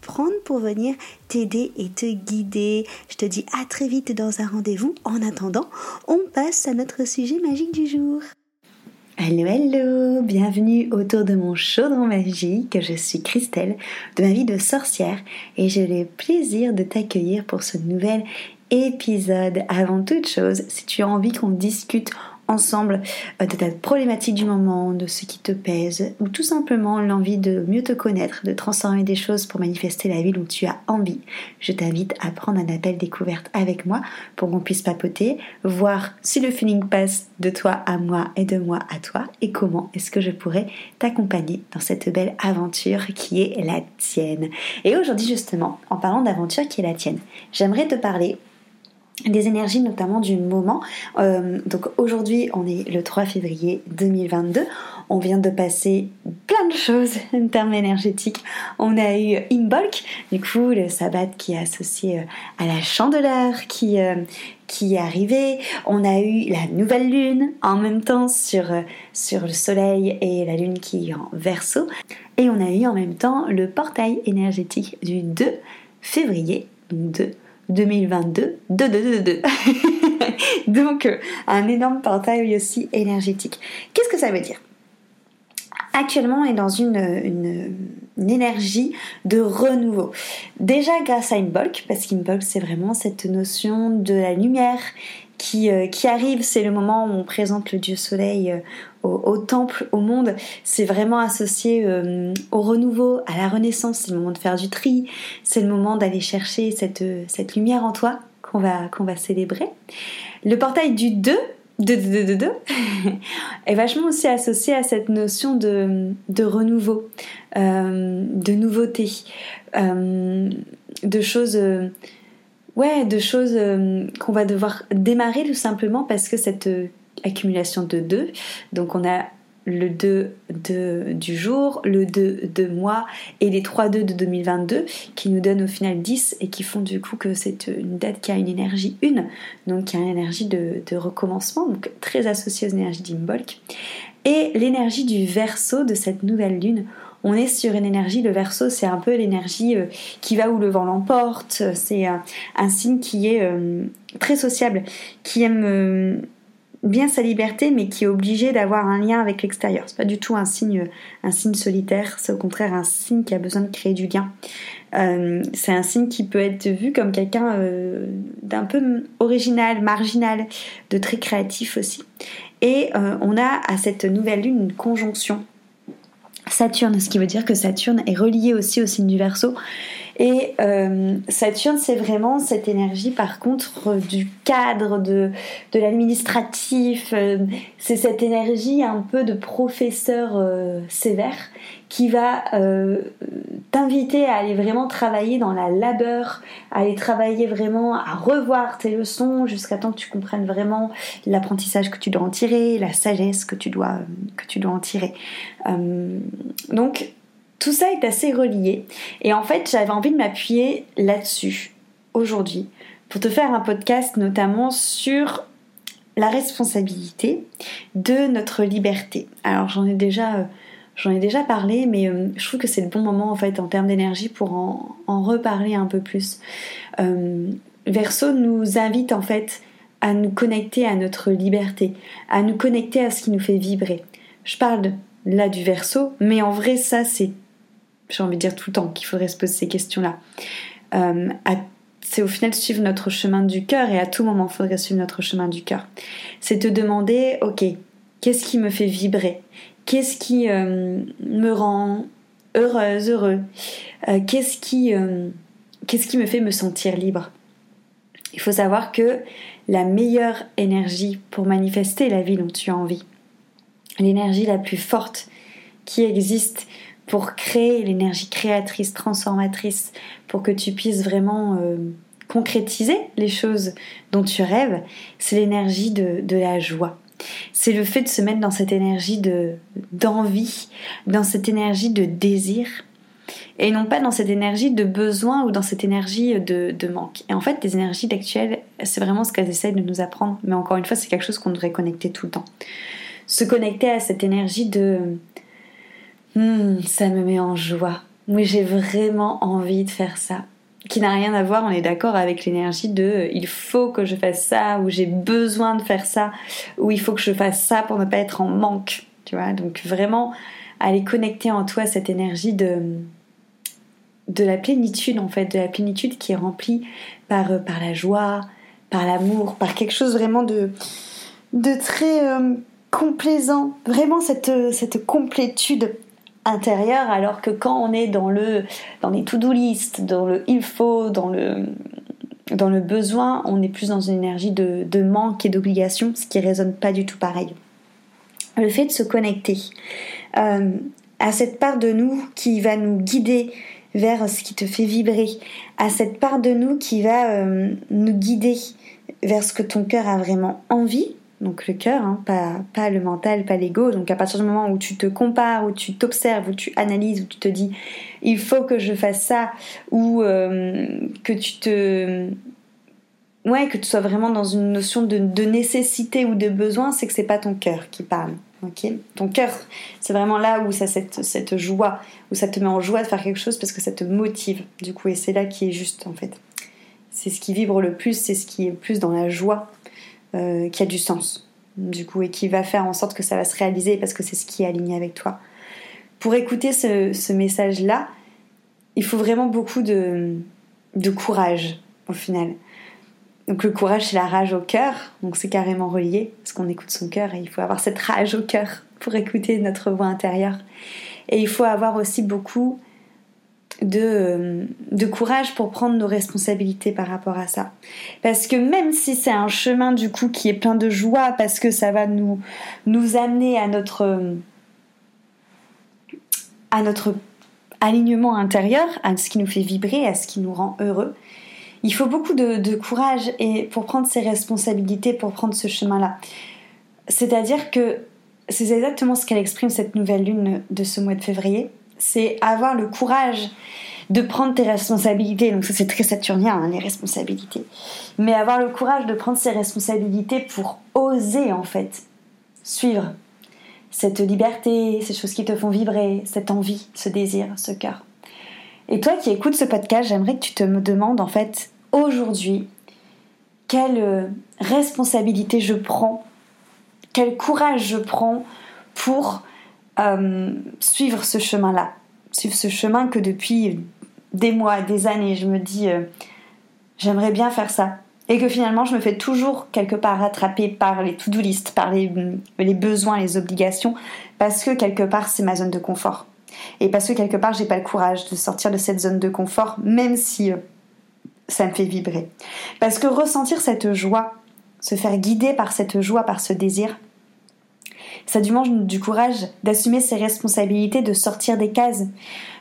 prendre pour venir t'aider et te guider. Je te dis à très vite dans un rendez-vous. En attendant, on passe à notre sujet magique du jour. Hello, hello, bienvenue autour de mon chaudron magique. Je suis Christelle de ma vie de sorcière et j'ai le plaisir de t'accueillir pour ce nouvel épisode. Avant toute chose, si tu as envie qu'on discute ensemble euh, de ta problématique du moment, de ce qui te pèse, ou tout simplement l'envie de mieux te connaître, de transformer des choses pour manifester la vie dont tu as envie, je t'invite à prendre un appel découverte avec moi pour qu'on puisse papoter, voir si le feeling passe de toi à moi et de moi à toi, et comment est-ce que je pourrais t'accompagner dans cette belle aventure qui est la tienne. Et aujourd'hui justement, en parlant d'aventure qui est la tienne, j'aimerais te parler des énergies notamment du moment. Euh, donc aujourd'hui on est le 3 février 2022. On vient de passer plein de choses en termes énergétiques. On a eu Imbolc, du coup le sabbat qui est associé euh, à la chandeleur qui, euh, qui est arrivé. On a eu la nouvelle lune en même temps sur, sur le soleil et la lune qui est en verso. Et on a eu en même temps le portail énergétique du 2 février, de 2022, 2, Donc, euh, un énorme portail aussi énergétique. Qu'est-ce que ça veut dire? Actuellement, on est dans une, énergie de renouveau. Déjà grâce à Inbolk, parce qu'Inbolk, c'est vraiment cette notion de la lumière qui, euh, qui arrive, c'est le moment où on présente le dieu soleil euh, au, temple, au monde. C'est vraiment associé euh, au renouveau, à la renaissance. C'est le moment de faire du tri. C'est le moment d'aller chercher cette, cette lumière en toi qu'on va, qu'on va célébrer. Le portail du 2, 2, 2, 2, 2, est vachement aussi associé à cette notion de, de renouveau, de nouveauté, de choses ouais, de choses euh, qu'on va devoir démarrer tout simplement parce que cette euh, accumulation de 2, donc on a le 2 de, du jour, le 2 de mois et les 3 2 de 2022 qui nous donnent au final 10 et qui font du coup que c'est une date qui a une énergie 1, donc qui a une énergie de, recommencement, donc très associée aux énergies d'Imbolc. Et l'énergie du verso de cette nouvelle lune, on est sur une énergie, le verso, c'est un peu l'énergie euh, qui va où le vent l'emporte, c'est un, signe qui est euh, très sociable, qui aime euh, bien sa liberté, mais qui est obligé d'avoir un lien avec l'extérieur. C'est pas du tout un signe, solitaire, c'est au contraire un signe qui a besoin de créer du lien. c'est un signe qui peut être vu comme quelqu'un d'un peu original, marginal, de très créatif aussi. Et on a à cette nouvelle lune une conjonction Saturne, ce qui veut dire que Saturne est relié aussi au signe du Verseau. Et euh, Saturne, c'est vraiment cette énergie, par contre, du cadre, de, de l'administratif. Euh, c'est cette énergie un peu de professeur euh, sévère qui va t'inviter à aller vraiment travailler dans la labeur, à aller travailler vraiment à revoir tes leçons jusqu'à temps que tu comprennes vraiment l'apprentissage que tu dois en tirer, la sagesse que tu dois, que tu dois en tirer. donc, tout ça est assez relié. Et en fait, j'avais envie de m'appuyer là-dessus aujourd'hui pour te faire un podcast notamment sur la responsabilité de notre liberté. Alors j'en ai déjà euh, parlé, mais euh, je trouve que c'est le bon moment en fait en termes d'énergie pour en, reparler un peu plus. Euh, Verso nous invite en fait à nous connecter à notre liberté, à nous connecter à ce qui nous fait vibrer. Je parle là du Verso, mais en vrai ça c'est j'ai envie de dire tout le temps qu'il faudrait se poser ces questions-là. Euh, c'est au final suivre notre chemin du cœur et à tout moment il faudrait suivre notre chemin du cœur. C'est te demander, ok, Qu'est-ce qui me fait vibrer? Qu'est-ce qui euh, me rend heureuse, heureux? Euh, Qu'est-ce qui, qu'est-ce qui me fait me sentir libre? Il faut savoir que la meilleure énergie pour manifester la vie dont tu as envie, l'énergie la plus forte qui existe pour créer l'énergie créatrice, transformatrice, pour que tu puisses vraiment euh, concrétiser les choses dont tu rêves, c'est l'énergie de, la joie. C'est le fait de se mettre dans cette énergie de d'envie, dans cette énergie de désir, et non pas dans cette énergie de besoin ou dans cette énergie de, de manque. Et en fait, les énergies actuelles, c'est vraiment ce qu'elles essayent de nous apprendre, mais encore une fois, c'est quelque chose qu'on devrait connecter tout le temps. Se connecter à cette énergie de Hmm, ça me met en joie. Oui, j'ai vraiment envie de faire ça. Qui n'a rien à voir, on est d'accord, avec l'énergie de il faut que je fasse ça, ou j'ai besoin de faire ça, ou il faut que je fasse ça pour ne pas être en manque. Tu vois, donc vraiment aller connecter en toi cette énergie de, de la plénitude, en fait, de la plénitude qui est remplie par, euh, par la joie, par l'amour, par quelque chose vraiment de, de très euh, complaisant. Vraiment cette, cette complétude intérieur alors que quand on est dans le dans les to-do list, dans le il faut, dans le dans le besoin, on est plus dans une énergie de, manque et d'obligation, ce qui résonne pas du tout pareil. Le fait de se connecter euh, à cette part de nous qui va nous guider vers ce qui te fait vibrer, à cette part de nous qui va euh, nous guider vers ce que ton cœur a vraiment envie, donc le cœur, hein, pas, pas le mental, pas l'ego. Donc à partir du moment où tu te compares, où tu t'observes, où tu analyses, où tu te dis il faut que je fasse ça, ou euh, que tu te ouais que tu sois vraiment dans une notion de, nécessité ou de besoin, c'est que c'est pas ton cœur qui parle. Ok, ton cœur, c'est vraiment là où ça cette, cette joie, où ça te met en joie de faire quelque chose parce que ça te motive. Du coup, et c'est là qui est juste en fait. C'est ce qui vibre le plus, c'est ce qui est le plus dans la joie euh, qui a du sens, du coup, et qui va faire en sorte que ça va se réaliser parce que c'est ce qui est aligné avec toi. Pour écouter ce, message-là, il faut vraiment beaucoup de, de courage, au final. Donc le courage, c'est la rage au cœur, donc c'est carrément relié, parce qu'on écoute son cœur et il faut avoir cette rage au cœur pour écouter notre voix intérieure. Et il faut avoir aussi beaucoup de, de courage pour prendre nos responsabilités par rapport à ça. Parce que même si c'est un chemin du coup qui est plein de joie, parce que ça va nous, nous amener à notre, à notre alignement intérieur, à ce qui nous fait vibrer, à ce qui nous rend heureux, il faut beaucoup de, de courage et pour prendre ses responsabilités, pour prendre ce chemin-là. C'est-à-dire que c'est exactement ce qu'elle exprime cette nouvelle lune de ce mois de février c'est avoir le courage de prendre tes responsabilités. Donc ça c'est très saturnien, hein, les responsabilités. Mais avoir le courage de prendre ses responsabilités pour oser en fait suivre cette liberté, ces choses qui te font vibrer, cette envie, ce désir, ce cœur. Et toi qui écoutes ce podcast, j'aimerais que tu te demandes en fait aujourd'hui quelle euh, responsabilité je prends, quel courage je prends pour euh, suivre ce chemin-là, suivre ce chemin que depuis des mois, des années, je me dis euh, j'aimerais bien faire ça. Et que finalement, je me fais toujours quelque part rattraper par les to-do list, par les, les besoins, les obligations, parce que quelque part, c'est ma zone de confort. Et parce que quelque part, j'ai pas le courage de sortir de cette zone de confort, même si euh, ça me fait vibrer. Parce que ressentir cette joie, se faire guider par cette joie, par ce désir, ça demande du courage d'assumer ses responsabilités, de sortir des cases,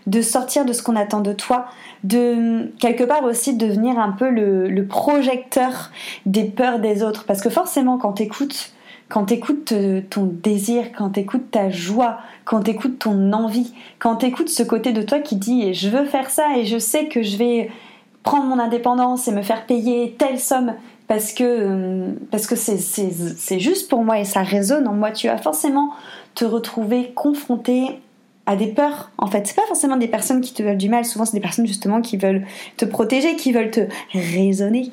de sortir de ce qu'on attend de toi, de quelque part aussi devenir un peu le, projecteur des peurs des autres. Parce que forcément, quand t'écoutes, quand euh, ton désir, quand t'écoutes ta joie, quand t'écoutes ton envie, quand t'écoutes ce côté de toi qui dit je veux faire ça et je sais que je vais prendre mon indépendance et me faire payer telle somme parce que euh, parce que c'est juste pour moi et ça résonne en moi. Tu vas forcément te retrouver confronté à des peurs. En fait, c'est pas forcément des personnes qui te veulent du mal. Souvent, c'est des personnes justement qui veulent te protéger, qui veulent te raisonner,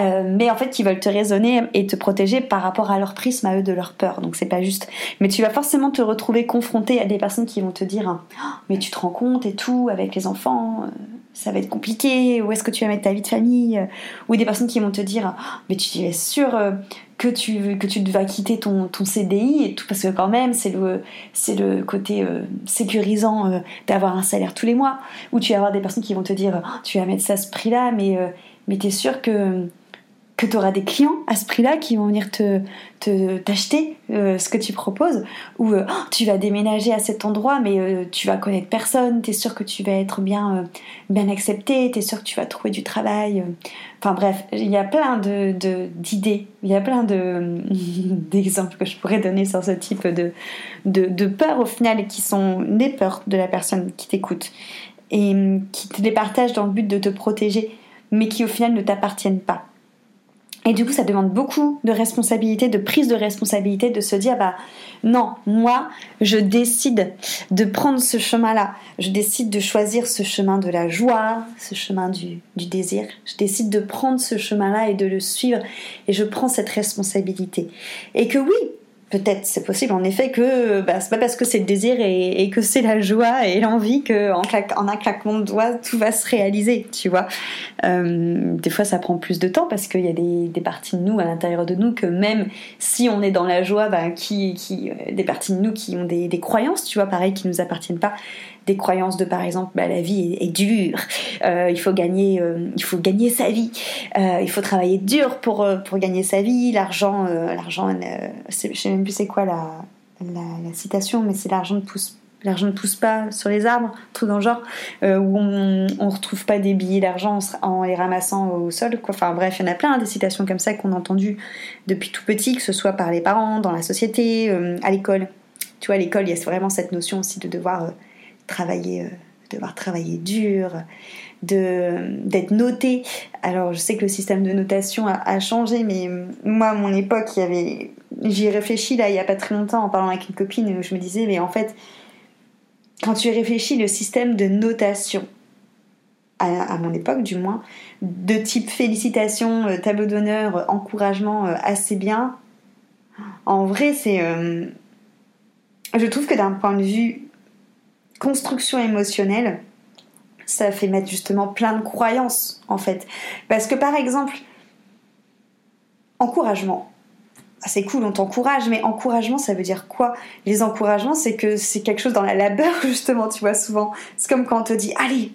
euh, mais en fait, qui veulent te raisonner et te protéger par rapport à leur prisme à eux de leur peur. Donc, c'est pas juste. Mais tu vas forcément te retrouver confronté à des personnes qui vont te dire, oh, mais tu te rends compte et tout avec les enfants. Euh, ça va être compliqué, où est-ce que tu vas mettre ta vie de famille, ou des personnes qui vont te dire, mais tu es sûr que tu, que tu vas quitter ton, ton CDI tout, parce que quand même, c'est le, le côté euh, sécurisant euh, d'avoir un salaire tous les mois, ou tu vas avoir des personnes qui vont te dire, oh, tu vas mettre ça à ce prix-là, mais, euh, mais tu es sûr que que tu auras des clients à ce prix-là qui vont venir te t'acheter euh, ce que tu proposes. Ou euh, oh, tu vas déménager à cet endroit mais euh, tu vas connaître personne. Tu es sûr que tu vas être bien bien accepté. Tu es sûr que tu vas trouver du travail. Enfin bref il y a plein de d'idées. Il y a plein de d'exemples que je pourrais donner sur ce type de, de peurs au final qui sont des peurs de la personne qui t'écoute et qui te les partage dans le but de te protéger mais qui au final ne t'appartiennent pas et du coup, ça demande beaucoup de responsabilité, de prise de responsabilité, de se dire, bah non, moi, je décide de prendre ce chemin-là. Je décide de choisir ce chemin de la joie, ce chemin du, du désir. Je décide de prendre ce chemin-là et de le suivre. Et je prends cette responsabilité. Et que oui, peut-être c'est possible en effet que bah, c'est pas parce que c'est le désir et, que c'est la joie et l'envie que en, un claquement de doigts tout va se réaliser tu vois. Euh, des fois ça prend plus de temps parce qu'il y a des, parties de nous à l'intérieur de nous que même si on est dans la joie bah, euh, des parties de nous qui ont des, des croyances tu vois pareil qui nous appartiennent pas des croyances de par exemple bah, la vie est, dure, euh, il faut gagner, euh, il faut gagner sa vie, euh, il faut travailler dur pour pour gagner sa vie, l'argent, l'argent, je sais même plus c'est quoi la, la, citation, mais c'est l'argent ne pousse L'argent ne pousse pas sur les arbres, tout dans le genre, où on ne retrouve pas des billets d'argent en, les ramassant au sol. Quoi. Enfin bref, il y en a plein hein, des citations comme ça qu'on a entendues depuis tout petit, que ce soit par les parents, dans la société, à l'école. Tu vois, à l'école, il y a vraiment cette notion aussi de devoir travailler, euh, devoir travailler dur, d'être noté. Alors je sais que le système de notation a, changé, mais moi à mon époque, il y j'y ai réfléchi là il y a pas très longtemps en parlant avec une copine où je me disais mais en fait quand tu réfléchis le système de notation à, mon époque du moins de type félicitations, euh, tableau d'honneur, encouragement euh, assez bien. En vrai c'est je trouve que d'un point de vue construction émotionnelle, ça fait mettre justement plein de croyances en fait. Parce que par exemple, encouragement. Ah, c'est cool, on t'encourage, mais encouragement, ça veut dire quoi? Les encouragements, c'est que c'est quelque chose dans la labeur, justement, tu vois, souvent. C'est comme quand on te dit, allez,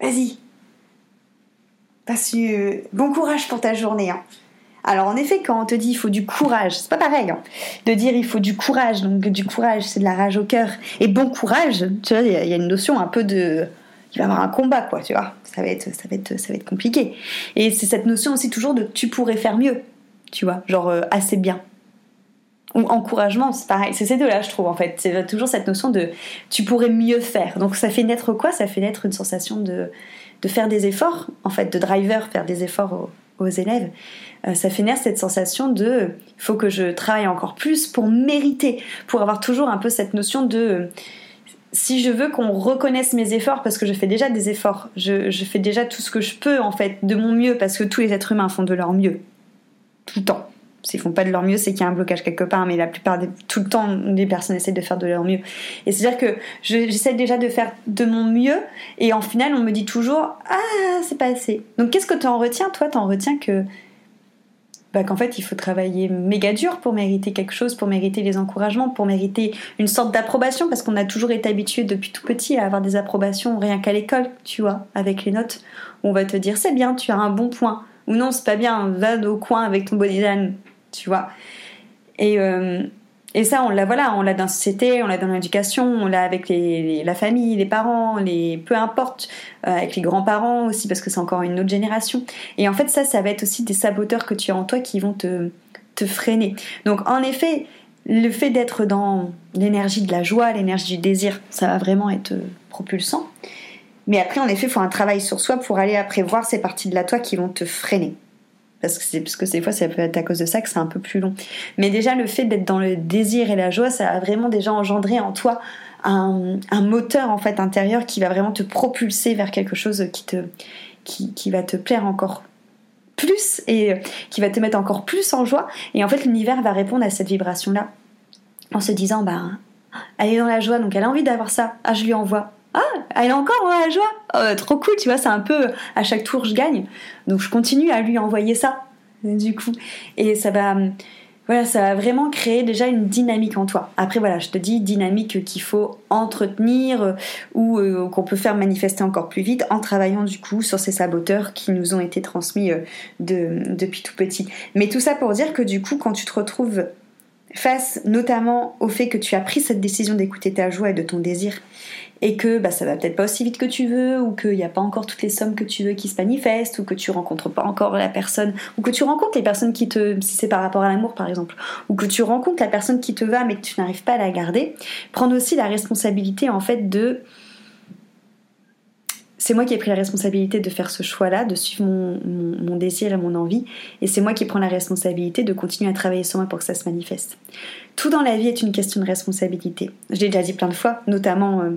vas-y, bon courage pour ta journée. Hein. Alors en effet, quand on te dit il faut du courage, c'est pas pareil hein. de dire il faut du courage. Donc du courage, c'est de la rage au cœur. Et bon courage, tu vois, il y, a une notion un peu de, il va y avoir un combat, quoi, tu vois. Ça va être, ça va être, ça va être compliqué. Et c'est cette notion aussi toujours de tu pourrais faire mieux, tu vois, genre euh, assez bien. Ou encouragement, c'est pareil. C'est ces deux-là, je trouve, en fait. C'est toujours cette notion de tu pourrais mieux faire. Donc ça fait naître quoi? Ça fait naître une sensation de, de faire des efforts, en fait, de driver, faire des efforts aux élèves. Euh, ça fait naître cette sensation de faut que je travaille encore plus pour mériter, pour avoir toujours un peu cette notion de si je veux qu'on reconnaisse mes efforts, parce que je fais déjà des efforts, je, fais déjà tout ce que je peux en fait de mon mieux, parce que tous les êtres humains font de leur mieux, tout le temps. S'ils font pas de leur mieux, c'est qu'il y a un blocage quelque part, mais la plupart des, tout le temps, les personnes essaient de faire de leur mieux. Et c'est-à-dire que j'essaie déjà de faire de mon mieux, et en final, on me dit toujours Ah, c'est pas assez. Donc qu'est-ce que tu en retiens? Toi, tu en retiens que bah, qu'en fait il faut travailler méga dur pour mériter quelque chose, pour mériter les encouragements, pour mériter une sorte d'approbation, parce qu'on a toujours été habitué depuis tout petit à avoir des approbations rien qu'à l'école, tu vois, avec les notes. on va te dire c'est bien, tu as un bon point, ou non c'est pas bien, va au coin avec ton bonnet tu vois. Et, euh, et ça, on l'a voilà, on l'a dans la société, on l'a dans l'éducation, on l'a avec les, la famille, les parents, les peu importe, euh, avec les grands-parents aussi parce que c'est encore une autre génération. Et en fait, ça, ça va être aussi des saboteurs que tu as en toi qui vont te, te freiner. Donc, en effet, le fait d'être dans l'énergie de la joie, l'énergie du désir, ça va vraiment être propulsant. Mais après, en effet, il faut un travail sur soi pour aller après voir ces parties de la toi qui vont te freiner parce que c'est parce que des fois ça peut être à cause de ça que c'est un peu plus long. Mais déjà le fait d'être dans le désir et la joie, ça a vraiment déjà engendré en toi un, moteur en fait intérieur qui va vraiment te propulser vers quelque chose qui te qui, va te plaire encore plus et qui va te mettre encore plus en joie. Et en fait l'univers va répondre à cette vibration là en se disant bah elle est dans la joie donc elle a envie d'avoir ça, ah je lui envoie ah, elle est encore dans la joie. Oh, trop cool, tu vois, c'est un peu à chaque tour je gagne. Donc je continue à lui envoyer ça, du coup. Et ça va, voilà, ça va vraiment créer déjà une dynamique en toi. Après, voilà, je te dis dynamique qu'il faut entretenir euh, ou euh, qu'on peut faire manifester encore plus vite en travaillant du coup sur ces saboteurs qui nous ont été transmis euh, depuis tout petit. Mais tout ça pour dire que du coup, quand tu te retrouves face notamment au fait que tu as pris cette décision d'écouter ta joie et de ton désir et que bah, ça va peut-être pas aussi vite que tu veux, ou qu'il n'y a pas encore toutes les sommes que tu veux qui se manifestent, ou que tu rencontres pas encore la personne, ou que tu rencontres les personnes qui te, si c'est par rapport à l'amour par exemple, ou que tu rencontres la personne qui te va mais que tu n'arrives pas à la garder, prendre aussi la responsabilité en fait de c'est moi qui ai pris la responsabilité de faire ce choix-là, de suivre mon, désir et mon envie, et c'est moi qui prends la responsabilité de continuer à travailler sur moi pour que ça se manifeste. Tout dans la vie est une question de responsabilité. Je l'ai déjà dit plein de fois, notamment euh,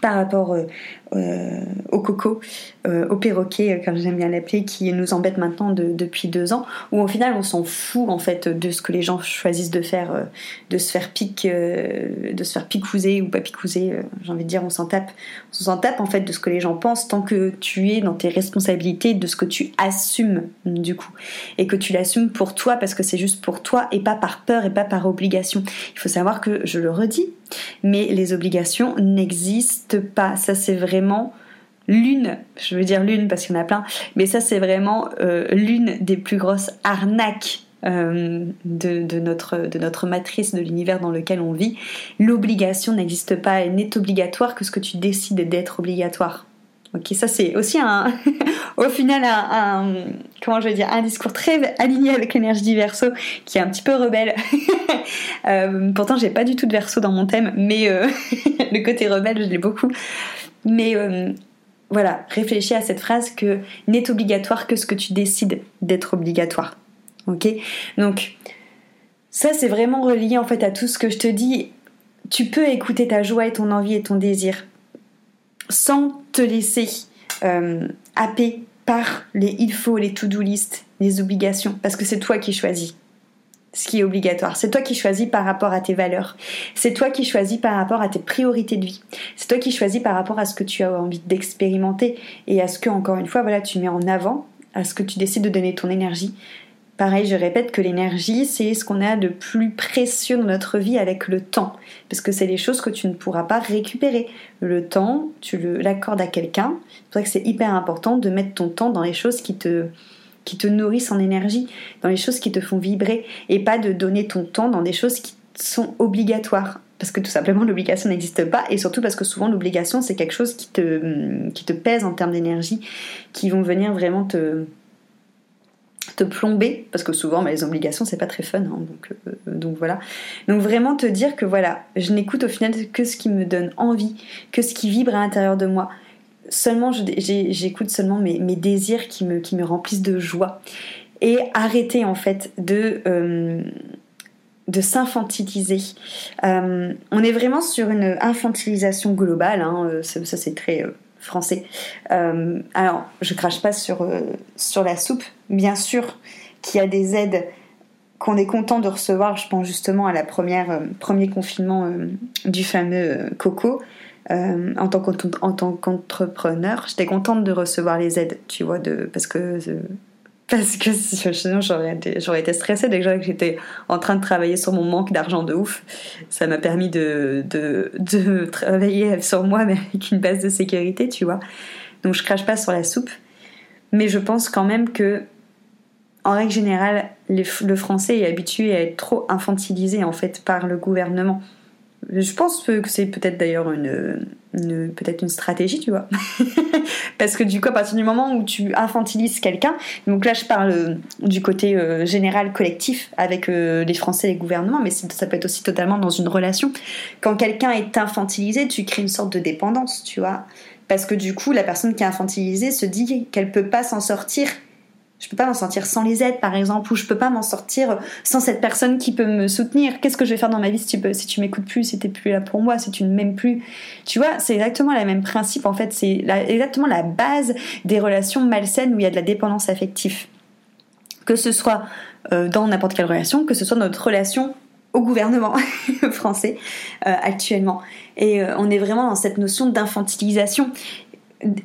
par rapport euh, au coco, euh, au perroquet, comme j'aime bien l'appeler, qui nous embête maintenant depuis deux ans, où au final on s'en fout en fait de ce que les gens choisissent de faire, de se faire pique, de se faire picouser ou pas picouser, j'ai envie de dire, on s'en tape, on s'en tape en fait de ce que les gens pensent tant que tu es dans tes responsabilités, de ce que tu assumes du coup, et que tu l'assumes pour toi parce que c'est juste pour toi et pas par peur et pas par obligation. Il faut savoir que je le redis, mais les obligations n'existent pas. Ça c'est vraiment l'une, je veux dire l'une parce qu'il y en a plein, mais ça c'est vraiment euh, l'une des plus grosses arnaques euh, de, notre, matrice, de l'univers dans lequel on vit. L'obligation n'existe pas, elle n'est obligatoire que ce que tu décides d'être obligatoire. Ok, ça c'est aussi un, au final un, comment je vais dire, un discours très aligné avec l'énergie du verso, qui est un petit peu rebelle. euh, pourtant j'ai pas du tout de verso dans mon thème, mais le côté rebelle je l'ai beaucoup. Mais euh, voilà, réfléchis à cette phrase que n'est obligatoire que ce que tu décides d'être obligatoire. Ok? Donc, ça c'est vraiment relié en fait à tout ce que je te dis. Tu peux écouter ta joie et ton envie et ton désir sans te laisser euh, happer par les il faut, les to-do list, les obligations, parce que c'est toi qui choisis ce qui est obligatoire. C'est toi qui choisis par rapport à tes valeurs. C'est toi qui choisis par rapport à tes priorités de vie. C'est toi qui choisis par rapport à ce que tu as envie d'expérimenter et à ce que, encore une fois, voilà, tu mets en avant, à ce que tu décides de donner ton énergie. Pareil, je répète que l'énergie, c'est ce qu'on a de plus précieux dans notre vie avec le temps. Parce que c'est les choses que tu ne pourras pas récupérer. Le temps, tu l'accordes à quelqu'un. C'est pour ça que c'est hyper important de mettre ton temps dans les choses qui te, qui te nourrissent en énergie, dans les choses qui te font vibrer, et pas de donner ton temps dans des choses qui sont obligatoires. Parce que tout simplement l'obligation n'existe pas, et surtout parce que souvent l'obligation c'est quelque chose qui te, te pèse en termes d'énergie, qui vont venir vraiment te, te plomber, parce que souvent bah, les obligations c'est pas très fun, hein, donc, euh, donc voilà. Donc vraiment te dire que voilà, je n'écoute au final que ce qui me donne envie, que ce qui vibre à l'intérieur de moi, seulement j'écoute seulement mes, désirs qui me, qui me remplissent de joie. Et arrêter en fait de, euh, de s'infantiliser. Euh, on est vraiment sur une infantilisation globale, hein, euh, ça, c'est très français. alors, je crache pas sur, sur la soupe, bien sûr qu'il y a des aides qu'on est content de recevoir, je pense justement à la première premier confinement du fameux Coco, euh, en tant qu'entrepreneur, j'étais contente de recevoir les aides, tu vois, parce que parce que sinon j'aurais été, j'aurais été stressée dès que j'étais en train de travailler sur mon manque d'argent de ouf. Ça m'a permis de, travailler sur moi, mais avec une base de sécurité, tu vois. Donc je crache pas sur la soupe, mais je pense quand même que, en règle générale, le français est habitué à être trop infantilisé en fait par le gouvernement. Je pense que c'est peut-être d'ailleurs une, peut-être une stratégie, tu vois. Parce que du coup, à partir du moment où tu infantilises quelqu'un, donc là je parle du côté euh, général collectif avec euh, les Français et les gouvernements, mais ça peut être aussi totalement dans une relation. Quand quelqu'un est infantilisé, tu crées une sorte de dépendance, tu vois. Parce que du coup, la personne qui est infantilisée se dit qu'elle peut pas s'en sortir je peux pas m'en sortir sans les aides, par exemple, ou je peux pas m'en sortir sans cette personne qui peut me soutenir. Qu'est-ce que je vais faire dans ma vie si tu, peux, m'écoutes plus, si t'es plus là pour moi, si tu ne m'aimes plus? Tu vois, c'est exactement le même principe. En fait, c'est exactement la base des relations malsaines où il y a de la dépendance affective. Que ce soit euh, dans n'importe quelle relation, que ce soit notre relation au gouvernement français actuellement. Et on est vraiment dans cette notion d'infantilisation.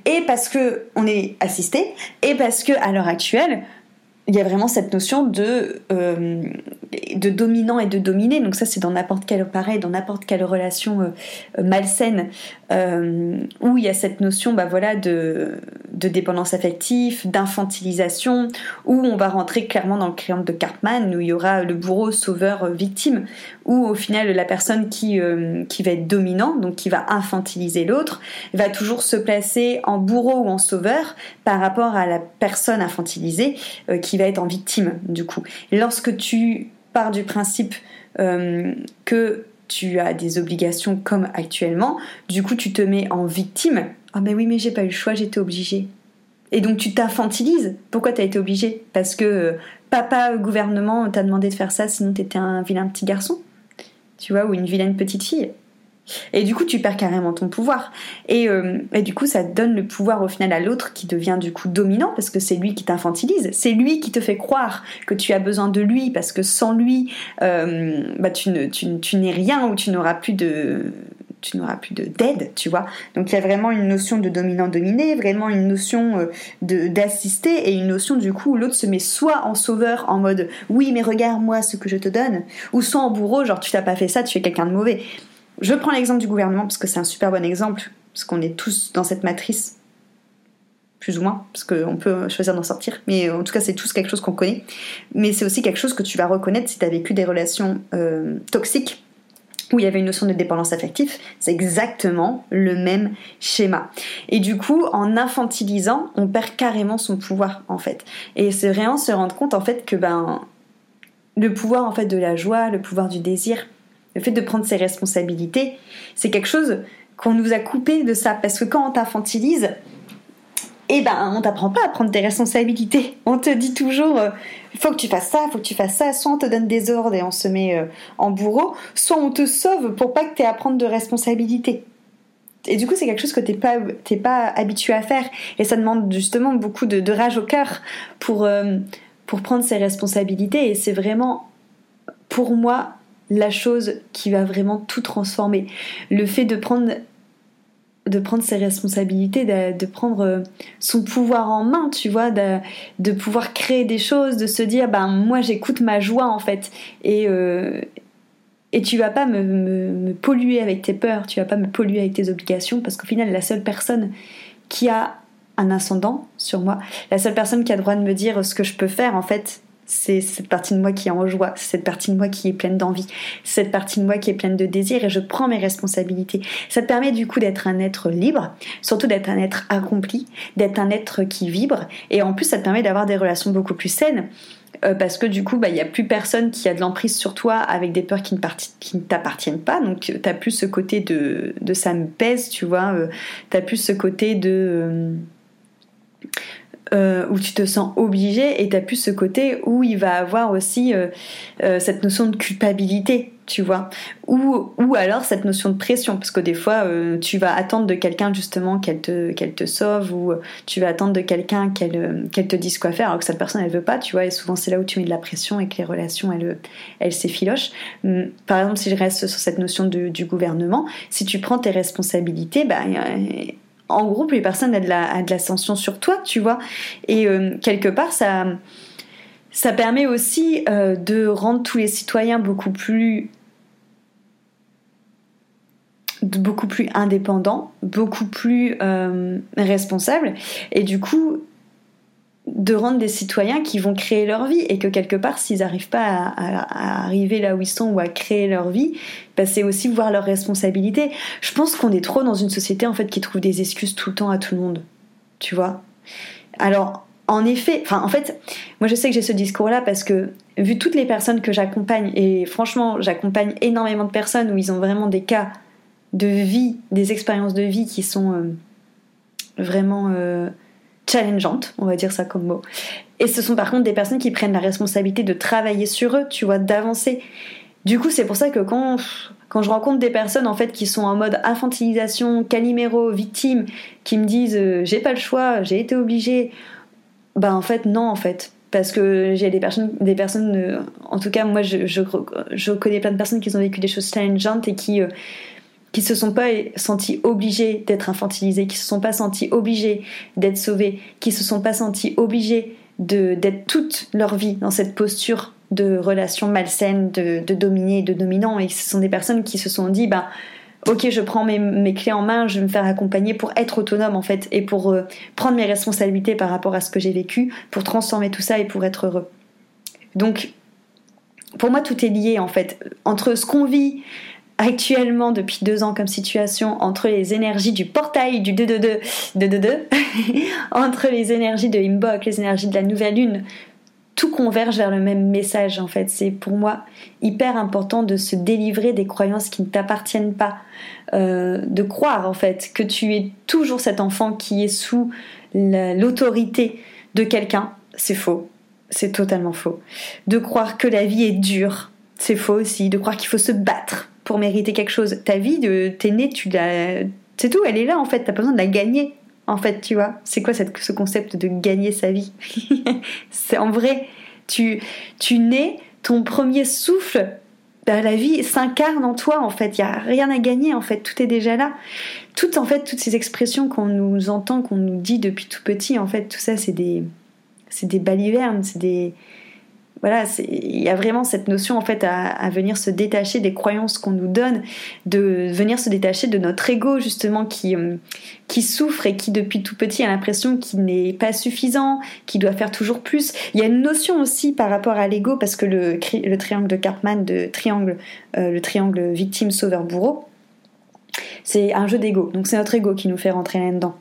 Et parce que on est assisté, et parce que à l'heure actuelle, il y a vraiment cette notion de, euh, de dominant et de dominé. Donc ça, c'est dans n'importe quelle pareil, dans n'importe quelle relation euh, malsaine euh, où il y a cette notion, bah voilà, de, dépendance affective, d'infantilisation, où on va rentrer clairement dans le triangle de Cartman, où il y aura le bourreau, sauveur, victime, où au final la personne qui, qui va être dominant, donc qui va infantiliser l'autre, va toujours se placer en bourreau ou en sauveur par rapport à la personne infantilisée qui va être en victime du coup. lorsque tu pars du principe euh, que tu as des obligations comme actuellement, du coup tu te mets en victime. Ah mais oui mais j'ai pas eu le choix, j'étais obligée. Et donc tu t'infantilises. Pourquoi t'as été obligée? Parce que euh, papa, gouvernement t'a demandé de faire ça, sinon t'étais un vilain petit garçon. Tu vois, ou une vilaine petite fille. Et du coup, tu perds carrément ton pouvoir. Euh, et, du coup, ça donne le pouvoir au final à l'autre qui devient du coup dominant parce que c'est lui qui t'infantilise. C'est lui qui te fait croire que tu as besoin de lui parce que sans lui, euh, bah, tu, ne, tu, n'es rien ou tu n'auras plus de tu n'auras plus d'aide, tu vois. Donc il y a vraiment une notion de dominant-dominé, vraiment une notion euh, de d'assister et une notion du coup où l'autre se met soit en sauveur en mode oui mais regarde moi ce que je te donne, ou soit en bourreau genre tu t'as pas fait ça, tu es quelqu'un de mauvais. Je prends l'exemple du gouvernement parce que c'est un super bon exemple, parce qu'on est tous dans cette matrice, plus ou moins, parce qu'on peut choisir d'en sortir, mais en tout cas c'est tous quelque chose qu'on connaît. Mais c'est aussi quelque chose que tu vas reconnaître si tu as vécu des relations euh, toxiques où il y avait une notion de dépendance affective, c'est exactement le même schéma. Et du coup, en infantilisant, on perd carrément son pouvoir en fait. Et c'est vraiment se rendre compte en fait que ben le pouvoir en fait de la joie, le pouvoir du désir, le fait de prendre ses responsabilités, c'est quelque chose qu'on nous a coupé de ça. Parce que quand on t'infantilise, eh ben, on t'apprend pas à prendre tes responsabilités. On te dit toujours, euh, faut que tu fasses ça, faut que tu fasses ça. Soit on te donne des ordres et on se met euh, en bourreau, soit on te sauve pour pas que tu aies à prendre de responsabilités. Et du coup, c'est quelque chose que t'es pas, pas habitué à faire. Et ça demande justement beaucoup de, rage au cœur pour, euh, pour prendre ses responsabilités. Et c'est vraiment, pour moi, la chose qui va vraiment tout transformer. Le fait de prendre ses responsabilités, de, prendre euh, son pouvoir en main, tu vois, de, pouvoir créer des choses, de se dire, ben moi j'écoute ma joie en fait, et, euh, et tu vas pas me, me, polluer avec tes peurs, tu vas pas me polluer avec tes obligations, parce qu'au final la seule personne qui a un ascendant sur moi, la seule personne qui a le droit de me dire ce que je peux faire en fait, c'est cette partie de moi qui est en joie, c'est cette partie de moi qui est pleine d'envie, c'est cette partie de moi qui est pleine de désir et je prends mes responsabilités. Ça te permet du coup d'être un être libre, surtout d'être un être accompli, d'être un être qui vibre et en plus ça te permet d'avoir des relations beaucoup plus saines. Euh, parce que du coup, bah, il n'y a plus personne qui a de l'emprise sur toi avec des peurs qui ne, qui ne t'appartiennent pas. Donc, tu n'as plus ce côté de, de ça me pèse, tu vois. Euh, tu n'as plus ce côté de. Euh, euh, où tu te sens obligé et t'as plus ce côté où il va avoir aussi euh, euh, cette notion de culpabilité tu vois. Ou, ou alors cette notion de pression parce que des fois tu vas attendre de quelqu'un justement qu'elle te, te sauve ou tu vas attendre de quelqu'un qu'elle, te dise quoi faire alors que cette personne elle veut pas tu vois. Et souvent c'est là où tu mets de la pression et que les relations elles, elles s'effilochent. Hum, par exemple si je reste sur cette notion du gouvernement si tu prends tes responsabilités bah, en groupe, les personnes ont de la, l'ascension sur toi, tu vois. Et euh, quelque part, ça, ça permet aussi euh, de rendre tous les citoyens beaucoup plus beaucoup plus indépendants, beaucoup plus euh, responsables. Et du coup, de rendre des citoyens qui vont créer leur vie et que quelque part s'ils n'arrivent pas à, arriver là où ils sont ou à créer leur vie bah, c'est aussi voir leurs responsabilités. Je pense qu'on est trop dans une société en fait qui trouve des excuses tout le temps à tout le monde. Tu vois? Alors en effet enfin en fait moi je sais que j'ai ce discours là parce que vu toutes les personnes que j'accompagne et franchement j'accompagne énormément de personnes où ils ont vraiment des cas de vie des expériences de vie qui sont euh, vraiment euh, challengeante, on va dire ça comme mot. Et ce sont par contre des personnes qui prennent la responsabilité de travailler sur eux, tu vois, d'avancer. Du coup, c'est pour ça que quand, quand je rencontre des personnes en fait qui sont en mode infantilisation, caliméro, victime, qui me disent euh, j'ai pas le choix, j'ai été obligée, bah en fait non en fait, parce que j'ai des personnes, des personnes, euh, en tout cas moi je, je, connais plein de personnes qui ont vécu des choses challengeantes et qui euh, qui se sont pas senties obligées d'être infantilisées, qui se sont pas senties obligées d'être sauvées, qui se sont pas senties obligées de d'être toute leur vie dans cette posture de relation malsaine, de, de dominer, de dominant, et ce sont des personnes qui se sont dit, bah ok, je prends mes, clés en main, je vais me faire accompagner pour être autonome en fait et pour euh, prendre mes responsabilités par rapport à ce que j'ai vécu, pour transformer tout ça et pour être heureux. Donc, pour moi, tout est lié en fait entre ce qu'on vit actuellement depuis deux ans comme situation, entre les énergies du portail du 2-2-2, 2-2-2, entre les énergies de Imbok, les énergies de la nouvelle lune, tout converge vers le même message en fait. C'est pour moi hyper important de se délivrer des croyances qui ne t'appartiennent pas, euh, de croire en fait que tu es toujours cet enfant qui est sous l'autorité de quelqu'un. C'est faux, c'est totalement faux. De croire que la vie est dure, c'est faux aussi. De croire qu'il faut se battre pour mériter quelque chose. Ta vie, t'es né, tu l'as, c'est tout. Elle est là en fait. T'as pas besoin de la gagner en fait, tu vois. C'est quoi cette, ce concept de gagner sa vie? C'est en vrai, tu, tu nais, ton premier souffle, bah, la vie s'incarne en toi, en fait. Il n'y a rien à gagner, en fait. Tout est déjà là. Toutes, en fait, toutes ces expressions qu'on nous entend, qu'on nous dit depuis tout petit, en fait, tout ça, c'est des, c'est des balivernes, c'est des, voilà, il y a vraiment cette notion en fait à, venir se détacher des croyances qu'on nous donne, de venir se détacher de notre ego justement qui, euh, qui souffre et qui depuis tout petit a l'impression qu'il n'est pas suffisant, qu'il doit faire toujours plus. Il y a une notion aussi par rapport à l'ego parce que le, le triangle de Cartman, de triangle, euh, le triangle victime, sauveur, bourreau, c'est un jeu d'ego. Donc c'est notre ego qui nous fait rentrer là-dedans.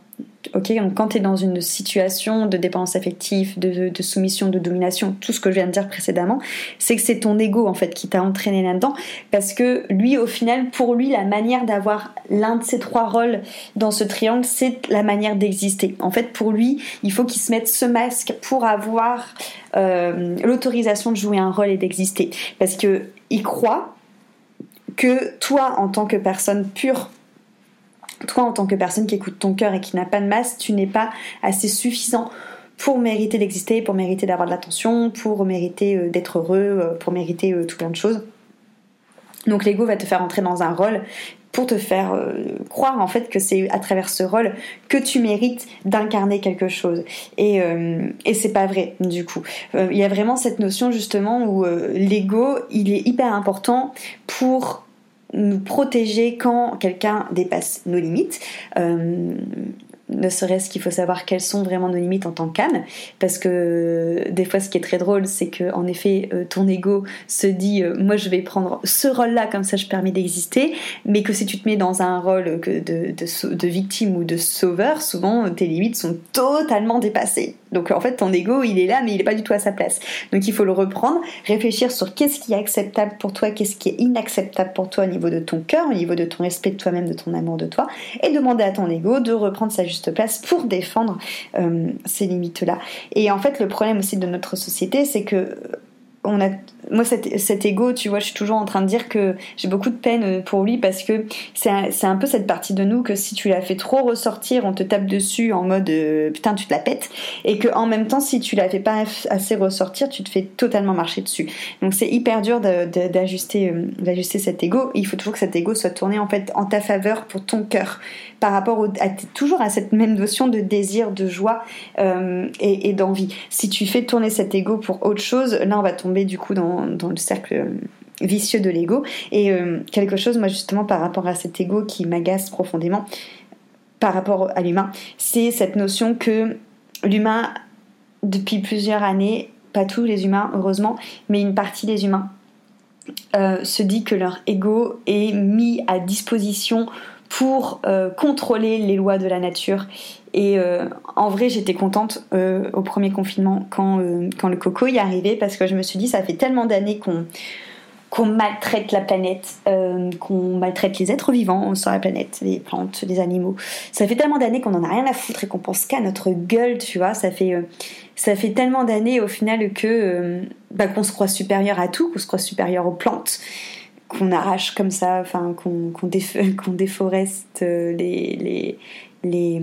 Ok, donc quand tu es dans une situation de dépendance affective, de, soumission, de domination, tout ce que je viens de dire précédemment, c'est que c'est ton ego en fait qui t'a entraîné là-dedans, parce que lui, au final, pour lui, la manière d'avoir l'un de ces trois rôles dans ce triangle, c'est la manière d'exister. En fait, pour lui, il faut qu'il se mette ce masque pour avoir euh, l'autorisation de jouer un rôle et d'exister, parce que il croit que toi, en tant que personne pure toi, en tant que personne qui écoute ton cœur et qui n'a pas de masse, tu n'es pas assez suffisant pour mériter d'exister, pour mériter d'avoir de l'attention, pour mériter euh, d'être heureux, euh, pour mériter euh, tout plein de choses. Donc l'ego va te faire entrer dans un rôle pour te faire croire en fait que c'est à travers ce rôle que tu mérites d'incarner quelque chose. Et, et c'est pas vrai du coup. Il y a vraiment cette notion justement où l'ego il est hyper important pour nous protéger quand quelqu'un dépasse nos limites. Euh, ne serait-ce qu'il faut savoir quelles sont vraiment nos limites en tant qu'âme, parce que des fois ce qui est très drôle, c'est que en effet euh, ton ego se dit euh, moi je vais prendre ce rôle-là comme ça je permets d'exister, mais que si tu te mets dans un rôle de victime ou de sauveur, souvent tes limites sont totalement dépassées. Donc en fait, ton ego, il est là, mais il n'est pas du tout à sa place. Donc il faut le reprendre, réfléchir sur qu'est-ce qui est acceptable pour toi, qu'est-ce qui est inacceptable pour toi au niveau de ton cœur, au niveau de ton respect de toi-même, de ton amour de toi, et demander à ton ego de reprendre sa juste place pour défendre euh, ces limites-là. Et en fait, le problème aussi de notre société, c'est que moi cet, cet, ego tu vois je suis toujours en train de dire que j'ai beaucoup de peine pour lui parce que c'est un, peu cette partie de nous que si tu la fais trop ressortir on te tape dessus en mode euh, putain tu te la pètes. Et que en même temps si tu la fais pas assez ressortir tu te fais totalement marcher dessus. Donc c'est hyper dur d'ajuster euh, d'ajuster cet ego. Il faut toujours que cet ego soit tourné en fait en ta faveur pour ton cœur par rapport à, toujours à cette même notion de désir de joie euh, et, d'envie si tu fais tourner cet ego pour autre chose là on va tomber du coup dans le cercle euh, vicieux de l'ego. Et euh, quelque chose, moi justement, par rapport à cet ego qui m'agace profondément, par rapport à l'humain, c'est cette notion que l'humain, depuis plusieurs années, pas tous les humains, heureusement, mais une partie des humains, se dit que leur ego est mis à disposition pour contrôler les lois de la nature et euh, en vrai, j'étais contente euh, au premier confinement quand, euh, quand le coco y arrivé parce que je me suis dit, ça fait tellement d'années qu'on qu'on maltraite la planète, qu'on maltraite les êtres vivants sur la planète, les plantes, les animaux. Ça fait tellement d'années qu'on en a rien à foutre et qu'on pense qu'à notre gueule, tu vois. Ça fait, ça fait tellement d'années au final que bah, qu'on se croit supérieur à tout, qu'on se croit supérieur aux plantes, qu'on arrache comme ça, enfin qu'on qu'on déforeste les, les, les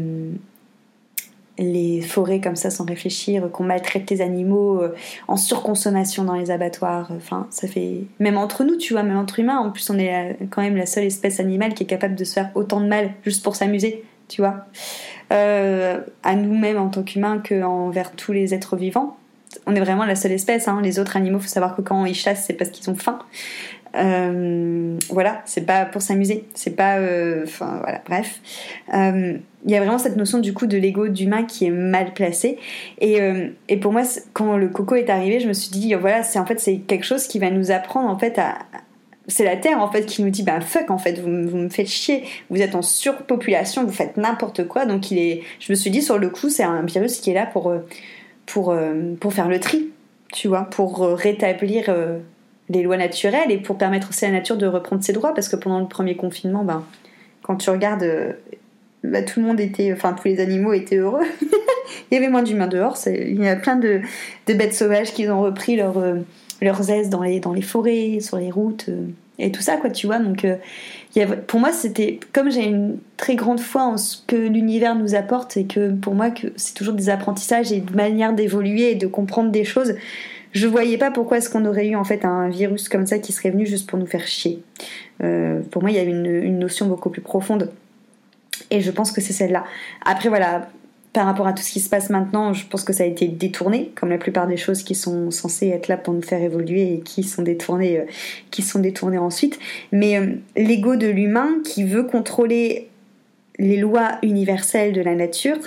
les forêts comme ça sans réfléchir, qu'on maltraite les animaux euh, en surconsommation dans les abattoirs. Enfin, ça fait. Même entre nous, tu vois, même entre humains, en plus, on est quand même la seule espèce animale qui est capable de se faire autant de mal juste pour s'amuser, tu vois. Euh, à nous-mêmes en tant qu'humains qu'envers tous les êtres vivants. On est vraiment la seule espèce. Hein. Les autres animaux, faut savoir que quand ils chassent, c'est parce qu'ils ont faim. Euh, voilà, c'est pas pour s'amuser, c'est pas. Euh, enfin, voilà, bref. Euh, il y a vraiment cette notion du coup de l'ego d'humain qui est mal placée. Et, et pour moi, quand le coco est arrivé, je me suis dit, voilà, c'est en fait, c'est quelque chose qui va nous apprendre en fait à, c'est la Terre en fait qui nous dit bah fuck en fait vous, vous, me faites chier vous êtes en surpopulation vous faites n'importe quoi donc il est je me suis dit sur le coup c'est un virus qui est là pour pour pour faire le tri tu vois pour rétablir les lois naturelles et pour permettre aussi à la nature de reprendre ses droits parce que pendant le premier confinement, ben, quand tu regardes, euh, bah, tout le monde était, enfin tous les animaux étaient heureux. il y avait moins d'humains dehors. Il y a plein de, bêtes sauvages qui ont repris leur, euh, leurs aises dans les, dans les forêts, sur les routes euh, et tout ça, quoi, tu vois. Donc, pour moi, c'était comme j'ai une très grande foi en ce que l'univers nous apporte et que pour moi, que c'est toujours des apprentissages et une manière d'évoluer et de comprendre des choses je voyais pas pourquoi est-ce qu'on aurait eu en fait un virus comme ça qui serait venu juste pour nous faire chier. Euh, pour moi, il y a une, notion beaucoup plus profonde. Et je pense que c'est celle-là. Après, voilà, par rapport à tout ce qui se passe maintenant, je pense que ça a été détourné, comme la plupart des choses qui sont censées être là pour nous faire évoluer et qui sont détournées, euh, qui sont détournées ensuite. Mais euh, l'ego de l'humain qui veut contrôler les lois universelles de la nature,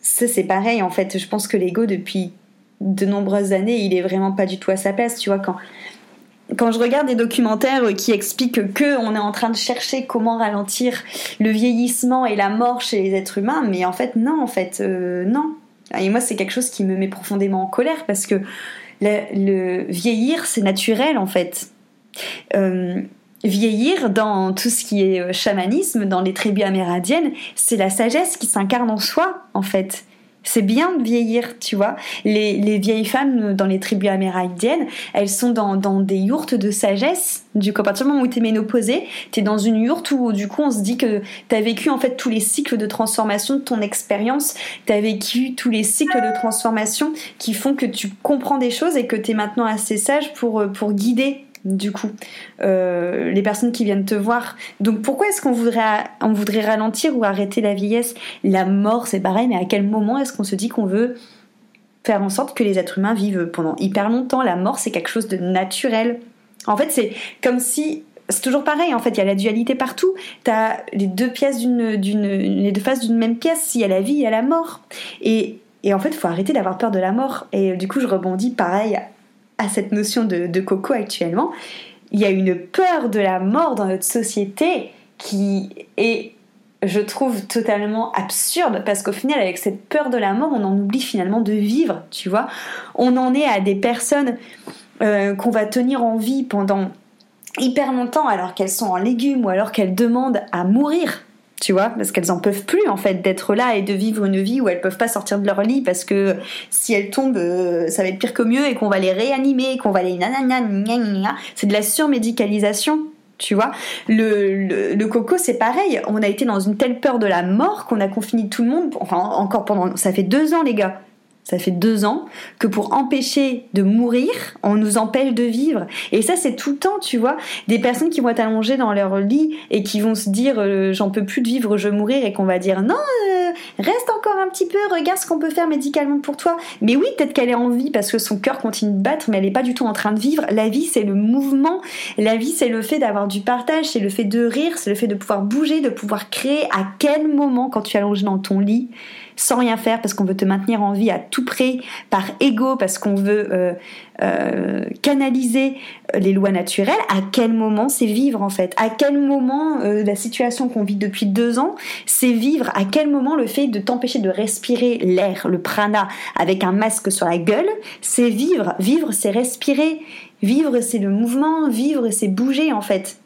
ça c'est pareil en fait. Je pense que l'ego depuis de nombreuses années, il est vraiment pas du tout à sa place. Tu vois, quand, quand je regarde des documentaires qui expliquent que on est en train de chercher comment ralentir le vieillissement et la mort chez les êtres humains, mais en fait, non, en fait, euh, non. Et moi, c'est quelque chose qui me met profondément en colère parce que le, vieillir, c'est naturel, en fait. Euh, vieillir dans tout ce qui est euh, chamanisme, dans les tribus amérindiennes, c'est la sagesse qui s'incarne en soi, en fait. C'est bien de vieillir, tu vois. Les, les, vieilles femmes dans les tribus amérindiennes, elles sont dans, dans des yourtes de sagesse. Du coup, à partir du moment où t'es ménopausée, t'es dans une yourte où du coup on se dit que t'as vécu en fait tous les cycles de transformation de ton expérience, t'as vécu tous les cycles de transformation qui font que tu comprends des choses et que t'es maintenant assez sage pour, pour guider du coup, euh, les personnes qui viennent te voir. Donc pourquoi est-ce qu'on voudrait, on voudrait ralentir ou arrêter la vieillesse La mort, c'est pareil, mais à quel moment est-ce qu'on se dit qu'on veut faire en sorte que les êtres humains vivent pendant hyper longtemps? La mort, c'est quelque chose de naturel. En fait, c'est comme si c'est toujours pareil en fait il y a la dualité partout. T'as les deux pièces d'une les deux faces d'une même pièce. S'il y a la vie il y a la mort. Et et en fait faut arrêter d'avoir peur de la mort. Et du coup je rebondis pareil à cette notion de, coco actuellement, il y a une peur de la mort dans notre société qui est, je trouve, totalement absurde parce qu'au final, avec cette peur de la mort, on en oublie finalement de vivre, tu vois. On en est à des personnes euh, qu'on va tenir en vie pendant hyper longtemps alors qu'elles sont en légumes ou alors qu'elles demandent à mourir tu vois, parce qu'elles en peuvent plus en fait d'être là et de vivre une vie où elles peuvent pas sortir de leur lit parce que si elles tombent, euh, ça va être pire que mieux et qu'on va les réanimer, qu'on va les c'est de la surmédicalisation. Tu vois, le, le, coco c'est pareil. On a été dans une telle peur de la mort qu'on a confiné tout le monde. Enfin, encore pendant. Ça fait deux ans, les gars ça fait deux ans, que pour empêcher de mourir, on nous empêche de vivre. Et ça, c'est tout le temps, tu vois. Des personnes qui vont être allongées dans leur lit et qui vont se dire euh, j'en peux plus de vivre, je vais mourir, et qu'on va dire non, euh, reste encore un petit peu, regarde ce qu'on peut faire médicalement pour toi. Mais oui, peut-être qu'elle est en vie parce que son cœur continue de battre, mais elle n'est pas du tout en train de vivre. La vie, c'est le mouvement. La vie, c'est le fait d'avoir du partage, c'est le fait de rire, c'est le fait de pouvoir bouger, de pouvoir créer. À quel moment, quand tu es allongé dans ton lit, sans rien faire parce qu'on veut te maintenir en vie à tout prix, par ego, parce qu'on veut euh, euh, canaliser les lois naturelles, à quel moment c'est vivre en fait? À quel moment euh, la situation qu'on vit depuis deux ans, c'est vivre? À quel moment le fait de t'empêcher de respirer l'air, le prana, avec un masque sur la gueule, c'est vivre? Vivre, c'est respirer. Vivre, c'est le mouvement. Vivre, c'est bouger en fait.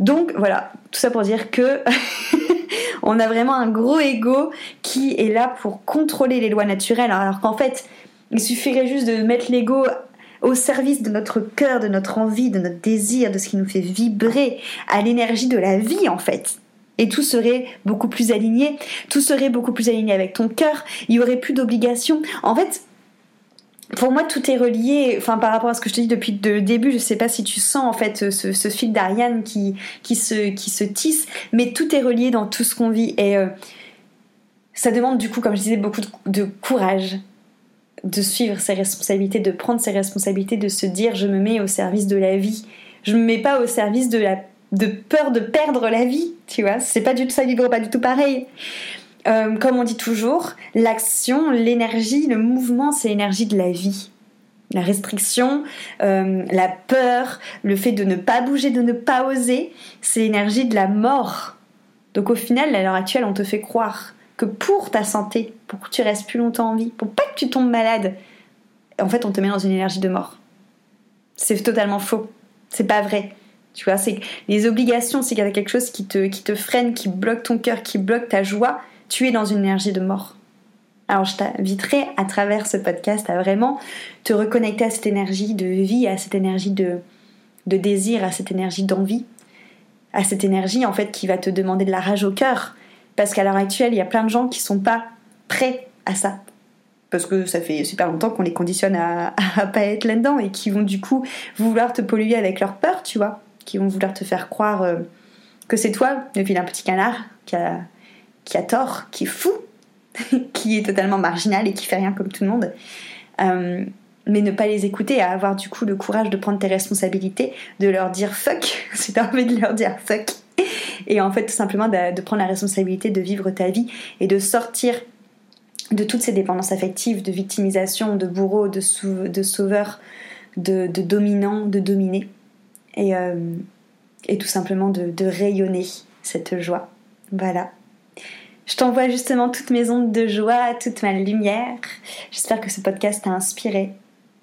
Donc voilà, tout ça pour dire que on a vraiment un gros ego qui est là pour contrôler les lois naturelles, alors qu'en fait, il suffirait juste de mettre l'ego au service de notre cœur, de notre envie, de notre désir, de ce qui nous fait vibrer, à l'énergie de la vie en fait. et tout serait beaucoup plus aligné, tout serait beaucoup plus aligné avec ton cœur, il y aurait plus d'obligations. En fait, pour moi, tout est relié. Enfin, par rapport à ce que je te dis depuis le début, je sais pas si tu sens en fait ce, fil d'Ariane qui, qui, se, qui se tisse, mais tout est relié dans tout ce qu'on vit. Et euh, ça demande du coup, comme je disais, beaucoup de, courage de suivre ses responsabilités, de prendre ses responsabilités, de se dire je me mets au service de la vie. Je me mets pas au service de la de peur de perdre la vie, tu vois. C'est pas du tout ça vibre pas du tout pareil. Euh, comme on dit toujours, l'action, l'énergie, le mouvement, c'est l'énergie de la vie. La restriction, euh, la peur, le fait de ne pas bouger, de ne pas oser, c'est l'énergie de la mort. Donc au final, à l'heure actuelle, on te fait croire que pour ta santé, pour que tu restes plus longtemps en vie, pour pas que tu tombes malade, en fait, on te met dans une énergie de mort. C'est totalement faux. C'est pas vrai. Tu vois, c'est les obligations, c'est qu'il y a quelque chose qui te, qui te freine, qui bloque ton cœur, qui bloque ta joie tu es dans une énergie de mort. Alors je t'inviterai à travers ce podcast à vraiment te reconnecter à cette énergie de vie, à cette énergie de, de désir, à cette énergie d'envie, à cette énergie en fait qui va te demander de la rage au cœur. Parce qu'à l'heure actuelle, il y a plein de gens qui sont pas prêts à ça. Parce que ça fait super longtemps qu'on les conditionne à, à pas être là-dedans et qui vont du coup vouloir te polluer avec leur peur, tu vois. Qui vont vouloir te faire croire euh, que c'est toi, le vilain petit canard, qui a qui a tort, qui est fou, qui est totalement marginal et qui fait rien comme tout le monde. Euh, mais ne pas les écouter, à avoir du coup le courage de prendre tes responsabilités, de leur dire fuck, si t'as envie de leur dire fuck. Et en fait, tout simplement de, prendre la responsabilité de vivre ta vie et de sortir de toutes ces dépendances affectives, de victimisation, de bourreau, de, de sauveur, de, dominant, de dominer. Et, euh, et tout simplement de rayonner cette joie. Voilà. Je t'envoie justement toutes mes ondes de joie, toute ma lumière. J'espère que ce podcast t'a inspiré.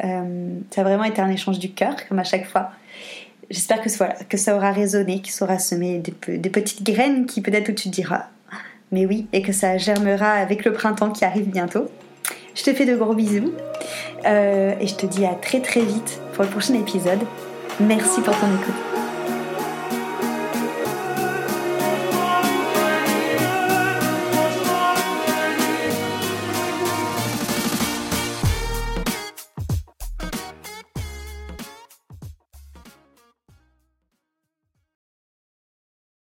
Euh, ça a vraiment été un échange du cœur, comme à chaque fois. J'espère que, ça aura résonné, qu'il saura semer des, des, petites graines qui peut-être où tu te diras mais oui, et que ça germera avec le printemps qui arrive bientôt. Je te fais de gros bisous euh, et je te dis à très très vite pour le prochain épisode. Merci pour ton écoute.